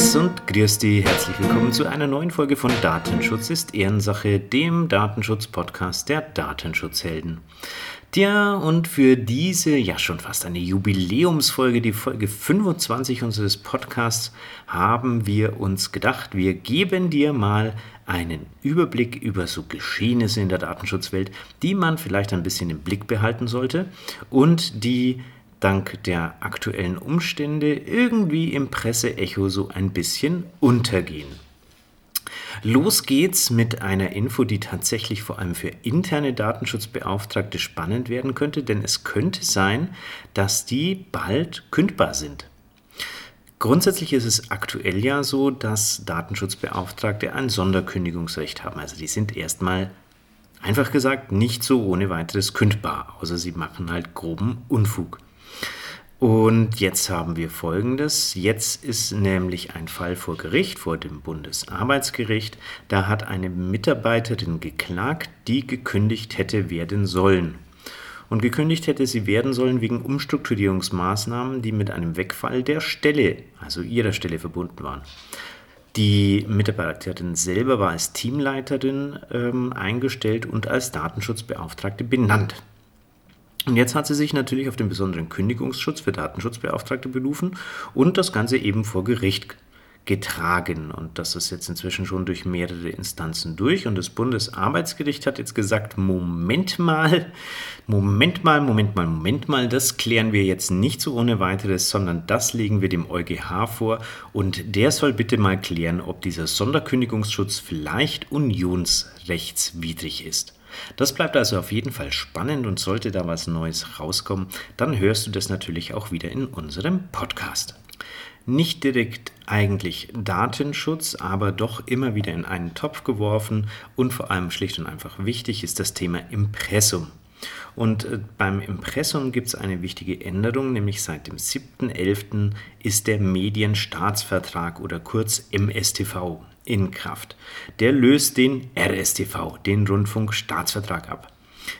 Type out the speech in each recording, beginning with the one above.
Servus und grüß dich. Herzlich willkommen zu einer neuen Folge von Datenschutz ist Ehrensache, dem Datenschutz-Podcast der Datenschutzhelden. Tja, und für diese, ja schon fast eine Jubiläumsfolge, die Folge 25 unseres Podcasts, haben wir uns gedacht, wir geben dir mal einen Überblick über so Geschehnisse in der Datenschutzwelt, die man vielleicht ein bisschen im Blick behalten sollte und die dank der aktuellen Umstände irgendwie im Presseecho so ein bisschen untergehen. Los geht's mit einer Info, die tatsächlich vor allem für interne Datenschutzbeauftragte spannend werden könnte, denn es könnte sein, dass die bald kündbar sind. Grundsätzlich ist es aktuell ja so, dass Datenschutzbeauftragte ein Sonderkündigungsrecht haben. Also die sind erstmal einfach gesagt nicht so ohne weiteres kündbar, außer sie machen halt groben Unfug. Und jetzt haben wir Folgendes. Jetzt ist nämlich ein Fall vor Gericht, vor dem Bundesarbeitsgericht. Da hat eine Mitarbeiterin geklagt, die gekündigt hätte werden sollen. Und gekündigt hätte sie werden sollen wegen Umstrukturierungsmaßnahmen, die mit einem Wegfall der Stelle, also ihrer Stelle verbunden waren. Die Mitarbeiterin selber war als Teamleiterin ähm, eingestellt und als Datenschutzbeauftragte benannt. Und jetzt hat sie sich natürlich auf den besonderen Kündigungsschutz für Datenschutzbeauftragte berufen und das Ganze eben vor Gericht getragen. Und das ist jetzt inzwischen schon durch mehrere Instanzen durch. Und das Bundesarbeitsgericht hat jetzt gesagt, Moment mal, Moment mal, Moment mal, Moment mal, das klären wir jetzt nicht so ohne weiteres, sondern das legen wir dem EuGH vor. Und der soll bitte mal klären, ob dieser Sonderkündigungsschutz vielleicht unionsrechtswidrig ist. Das bleibt also auf jeden Fall spannend und sollte da was Neues rauskommen, dann hörst du das natürlich auch wieder in unserem Podcast. Nicht direkt eigentlich Datenschutz, aber doch immer wieder in einen Topf geworfen und vor allem schlicht und einfach wichtig ist das Thema Impressum. Und äh, beim Impressum gibt es eine wichtige Änderung, nämlich seit dem 7.11. ist der Medienstaatsvertrag oder kurz MSTV in Kraft. Der löst den RSTV, den Rundfunkstaatsvertrag ab.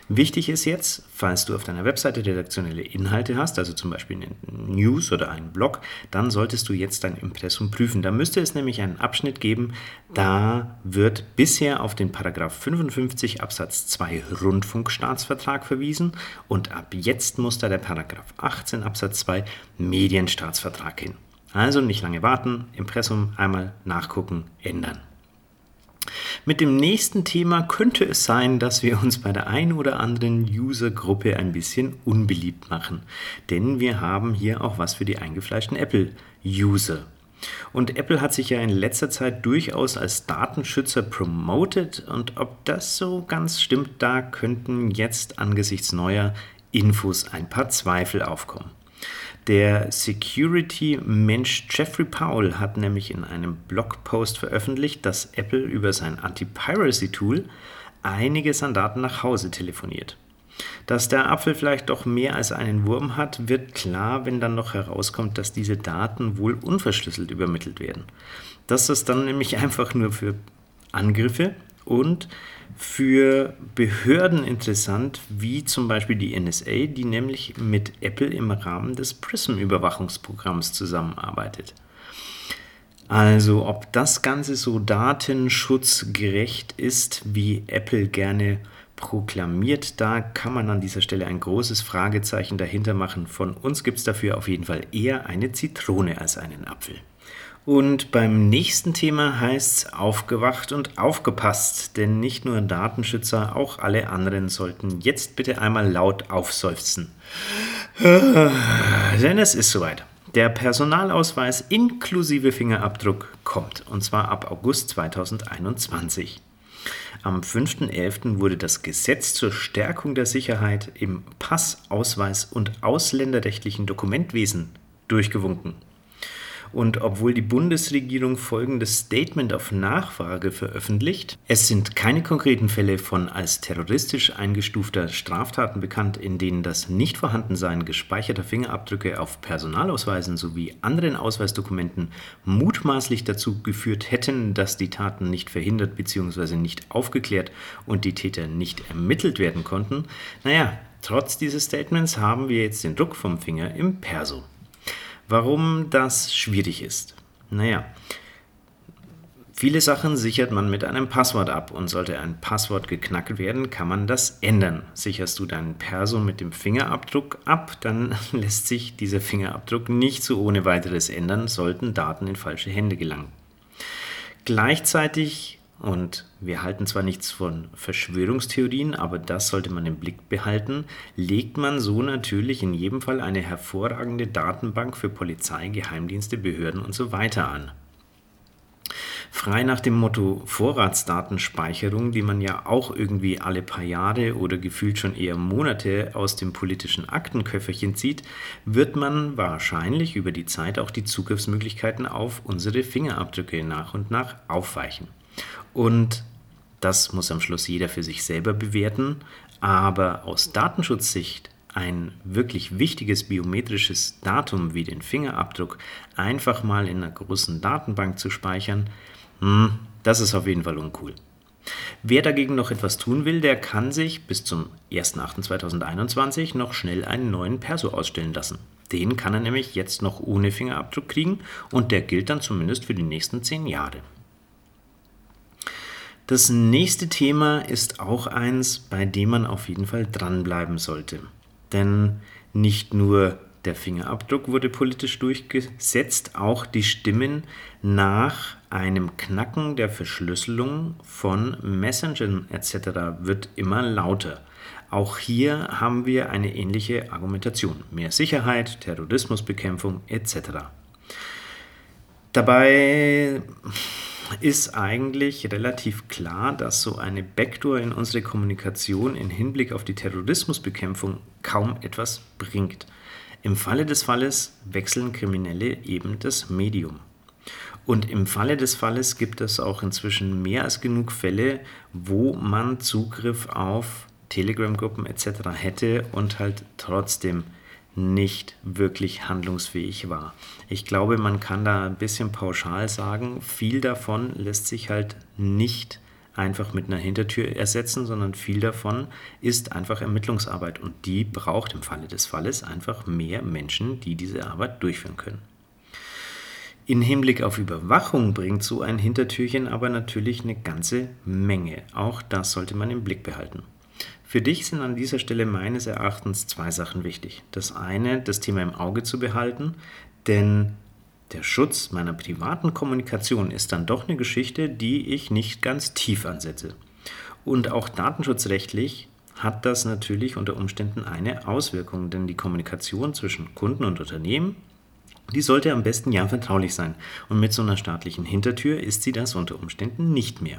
Wichtig ist jetzt, falls du auf deiner Webseite redaktionelle Inhalte hast, also zum Beispiel eine News oder einen Blog, dann solltest du jetzt dein Impressum prüfen. Da müsste es nämlich einen Abschnitt geben, da wird bisher auf den Paragraph 55 Absatz 2 Rundfunkstaatsvertrag verwiesen und ab jetzt muss da der Paragraph 18 Absatz 2 Medienstaatsvertrag hin. Also nicht lange warten, Impressum einmal nachgucken, ändern. Mit dem nächsten Thema könnte es sein, dass wir uns bei der einen oder anderen User-Gruppe ein bisschen unbeliebt machen. Denn wir haben hier auch was für die eingefleischten Apple-User. Und Apple hat sich ja in letzter Zeit durchaus als Datenschützer promoted und ob das so ganz stimmt, da könnten jetzt angesichts neuer Infos ein paar Zweifel aufkommen. Der Security-Mensch Jeffrey Powell hat nämlich in einem Blogpost veröffentlicht, dass Apple über sein Anti-Piracy-Tool einiges an Daten nach Hause telefoniert. Dass der Apfel vielleicht doch mehr als einen Wurm hat, wird klar, wenn dann noch herauskommt, dass diese Daten wohl unverschlüsselt übermittelt werden. Das ist dann nämlich einfach nur für Angriffe und für Behörden interessant, wie zum Beispiel die NSA, die nämlich mit Apple im Rahmen des PRISM-Überwachungsprogramms zusammenarbeitet. Also ob das Ganze so datenschutzgerecht ist, wie Apple gerne proklamiert, da kann man an dieser Stelle ein großes Fragezeichen dahinter machen. Von uns gibt es dafür auf jeden Fall eher eine Zitrone als einen Apfel. Und beim nächsten Thema heißt es aufgewacht und aufgepasst, denn nicht nur Datenschützer, auch alle anderen sollten jetzt bitte einmal laut aufseufzen. denn es ist soweit. Der Personalausweis inklusive Fingerabdruck kommt, und zwar ab August 2021. Am 5.11. wurde das Gesetz zur Stärkung der Sicherheit im Pass-, Ausweis- und ausländerrechtlichen Dokumentwesen durchgewunken. Und obwohl die Bundesregierung folgendes Statement auf Nachfrage veröffentlicht, es sind keine konkreten Fälle von als terroristisch eingestufter Straftaten bekannt, in denen das Nichtvorhandensein gespeicherter Fingerabdrücke auf Personalausweisen sowie anderen Ausweisdokumenten mutmaßlich dazu geführt hätten, dass die Taten nicht verhindert bzw. nicht aufgeklärt und die Täter nicht ermittelt werden konnten. Naja, trotz dieses Statements haben wir jetzt den Druck vom Finger im Perso. Warum das schwierig ist. Naja, Viele Sachen sichert man mit einem Passwort ab und sollte ein Passwort geknackt werden, kann man das ändern. Sicherst du deinen Perso mit dem Fingerabdruck ab, dann lässt sich dieser Fingerabdruck nicht so ohne weiteres ändern, sollten Daten in falsche Hände gelangen. Gleichzeitig, und wir halten zwar nichts von Verschwörungstheorien, aber das sollte man im Blick behalten, legt man so natürlich in jedem Fall eine hervorragende Datenbank für Polizei, Geheimdienste, Behörden und so weiter an. Frei nach dem Motto Vorratsdatenspeicherung, die man ja auch irgendwie alle paar Jahre oder gefühlt schon eher Monate aus dem politischen Aktenköfferchen zieht, wird man wahrscheinlich über die Zeit auch die Zugriffsmöglichkeiten auf unsere Fingerabdrücke nach und nach aufweichen. Und das muss am Schluss jeder für sich selber bewerten, aber aus Datenschutzsicht ein wirklich wichtiges biometrisches Datum wie den Fingerabdruck einfach mal in einer großen Datenbank zu speichern, hm, das ist auf jeden Fall uncool. Wer dagegen noch etwas tun will, der kann sich bis zum 1.8.2021 noch schnell einen neuen Perso ausstellen lassen. Den kann er nämlich jetzt noch ohne Fingerabdruck kriegen und der gilt dann zumindest für die nächsten zehn Jahre. Das nächste Thema ist auch eins, bei dem man auf jeden Fall dranbleiben sollte. Denn nicht nur der Fingerabdruck wurde politisch durchgesetzt, auch die Stimmen nach einem Knacken der Verschlüsselung von Messengern etc. wird immer lauter. Auch hier haben wir eine ähnliche Argumentation. Mehr Sicherheit, Terrorismusbekämpfung etc. Dabei ist eigentlich relativ klar, dass so eine Backdoor in unsere Kommunikation im Hinblick auf die Terrorismusbekämpfung kaum etwas bringt. Im Falle des Falles wechseln Kriminelle eben das Medium. Und im Falle des Falles gibt es auch inzwischen mehr als genug Fälle, wo man Zugriff auf Telegram-Gruppen etc. hätte und halt trotzdem nicht wirklich handlungsfähig war. Ich glaube, man kann da ein bisschen pauschal sagen, viel davon lässt sich halt nicht einfach mit einer Hintertür ersetzen, sondern viel davon ist einfach Ermittlungsarbeit und die braucht im Falle des Falles einfach mehr Menschen, die diese Arbeit durchführen können. In Hinblick auf Überwachung bringt so ein Hintertürchen aber natürlich eine ganze Menge. Auch das sollte man im Blick behalten. Für dich sind an dieser Stelle meines Erachtens zwei Sachen wichtig. Das eine, das Thema im Auge zu behalten, denn der Schutz meiner privaten Kommunikation ist dann doch eine Geschichte, die ich nicht ganz tief ansetze. Und auch datenschutzrechtlich hat das natürlich unter Umständen eine Auswirkung, denn die Kommunikation zwischen Kunden und Unternehmen die sollte am besten ja vertraulich sein. Und mit so einer staatlichen Hintertür ist sie das unter Umständen nicht mehr.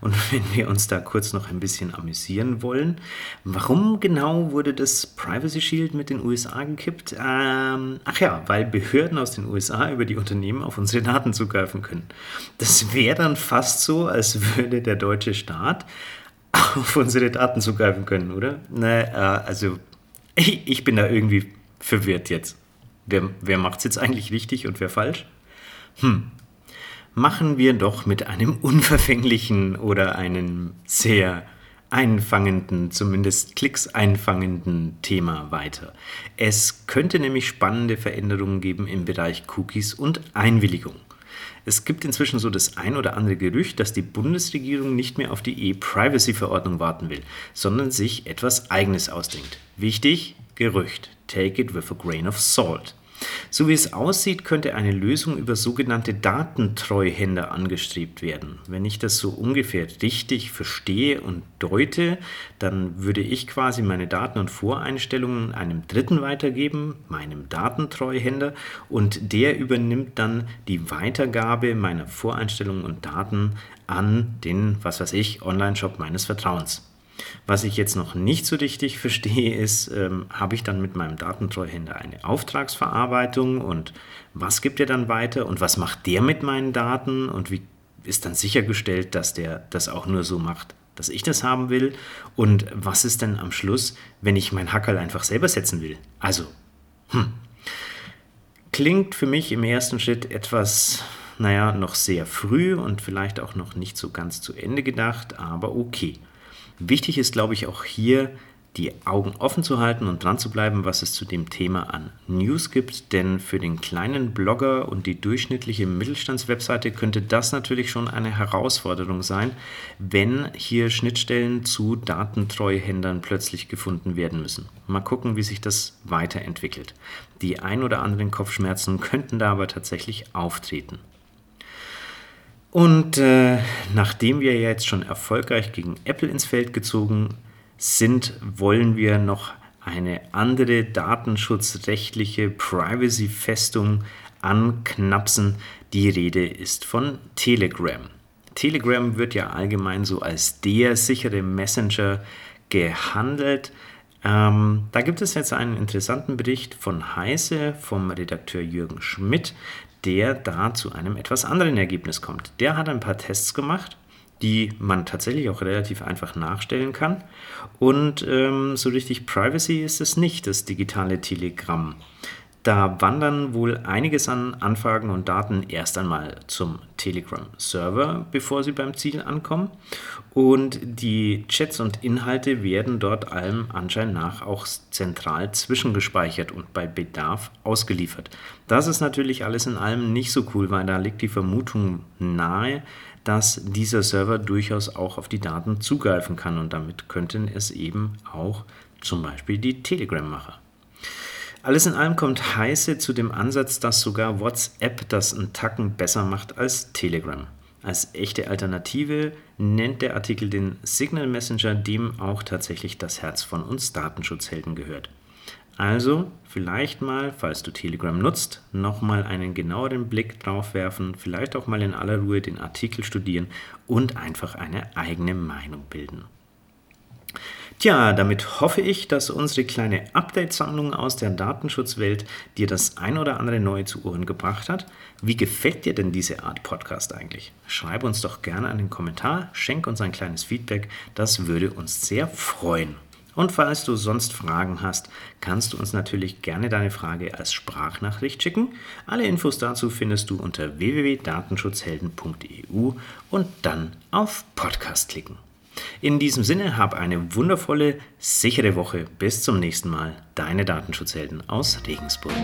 Und wenn wir uns da kurz noch ein bisschen amüsieren wollen, warum genau wurde das Privacy Shield mit den USA gekippt? Ähm, ach ja, weil Behörden aus den USA über die Unternehmen auf unsere Daten zugreifen können. Das wäre dann fast so, als würde der deutsche Staat auf unsere Daten zugreifen können, oder? Ne, äh, also ich, ich bin da irgendwie verwirrt jetzt. Wer, wer macht es jetzt eigentlich richtig und wer falsch? Hm. Machen wir doch mit einem unverfänglichen oder einem sehr einfangenden, zumindest Klicks einfangenden Thema weiter. Es könnte nämlich spannende Veränderungen geben im Bereich Cookies und Einwilligung. Es gibt inzwischen so das ein oder andere Gerücht, dass die Bundesregierung nicht mehr auf die E-Privacy-Verordnung warten will, sondern sich etwas Eigenes ausdenkt. Wichtig, Gerücht. Take it with a grain of salt. So wie es aussieht, könnte eine Lösung über sogenannte Datentreuhänder angestrebt werden. Wenn ich das so ungefähr richtig verstehe und deute, dann würde ich quasi meine Daten und Voreinstellungen einem Dritten weitergeben, meinem Datentreuhänder, und der übernimmt dann die Weitergabe meiner Voreinstellungen und Daten an den, was weiß ich, Online-Shop meines Vertrauens. Was ich jetzt noch nicht so richtig verstehe, ist, ähm, habe ich dann mit meinem Datentreuhänder eine Auftragsverarbeitung und was gibt er dann weiter und was macht der mit meinen Daten und wie ist dann sichergestellt, dass der das auch nur so macht, dass ich das haben will und was ist denn am Schluss, wenn ich mein Hackerl einfach selber setzen will? Also, hm. Klingt für mich im ersten Schritt etwas, naja, noch sehr früh und vielleicht auch noch nicht so ganz zu Ende gedacht, aber okay. Wichtig ist, glaube ich, auch hier die Augen offen zu halten und dran zu bleiben, was es zu dem Thema an News gibt, denn für den kleinen Blogger und die durchschnittliche Mittelstandswebseite könnte das natürlich schon eine Herausforderung sein, wenn hier Schnittstellen zu Datentreuhändern plötzlich gefunden werden müssen. Mal gucken, wie sich das weiterentwickelt. Die ein oder anderen Kopfschmerzen könnten da aber tatsächlich auftreten. Und äh, nachdem wir jetzt schon erfolgreich gegen Apple ins Feld gezogen sind, wollen wir noch eine andere datenschutzrechtliche Privacy-Festung anknapsen. Die Rede ist von Telegram. Telegram wird ja allgemein so als der sichere Messenger gehandelt. Ähm, da gibt es jetzt einen interessanten Bericht von Heise vom Redakteur Jürgen Schmidt, der da zu einem etwas anderen Ergebnis kommt. Der hat ein paar Tests gemacht die man tatsächlich auch relativ einfach nachstellen kann. Und ähm, so richtig Privacy ist es nicht, das digitale Telegramm. Da wandern wohl einiges an Anfragen und Daten erst einmal zum Telegram-Server, bevor sie beim Ziel ankommen. Und die Chats und Inhalte werden dort allem Anschein nach auch zentral zwischengespeichert und bei Bedarf ausgeliefert. Das ist natürlich alles in allem nicht so cool, weil da liegt die Vermutung nahe, dass dieser Server durchaus auch auf die Daten zugreifen kann und damit könnten es eben auch zum Beispiel die Telegram-Macher. Alles in allem kommt Heiße zu dem Ansatz, dass sogar WhatsApp das einen Tacken besser macht als Telegram. Als echte Alternative nennt der Artikel den Signal Messenger, dem auch tatsächlich das Herz von uns Datenschutzhelden gehört. Also vielleicht mal, falls du Telegram nutzt, nochmal einen genaueren Blick drauf werfen, vielleicht auch mal in aller Ruhe den Artikel studieren und einfach eine eigene Meinung bilden. Tja, damit hoffe ich, dass unsere kleine Update-Sammlung aus der Datenschutzwelt dir das ein oder andere Neue zu Ohren gebracht hat. Wie gefällt dir denn diese Art Podcast eigentlich? Schreib uns doch gerne einen Kommentar, schenk uns ein kleines Feedback, das würde uns sehr freuen. Und falls du sonst Fragen hast, kannst du uns natürlich gerne deine Frage als Sprachnachricht schicken. Alle Infos dazu findest du unter www.datenschutzhelden.eu und dann auf Podcast klicken. In diesem Sinne, hab eine wundervolle, sichere Woche. Bis zum nächsten Mal. Deine Datenschutzhelden aus Regensburg.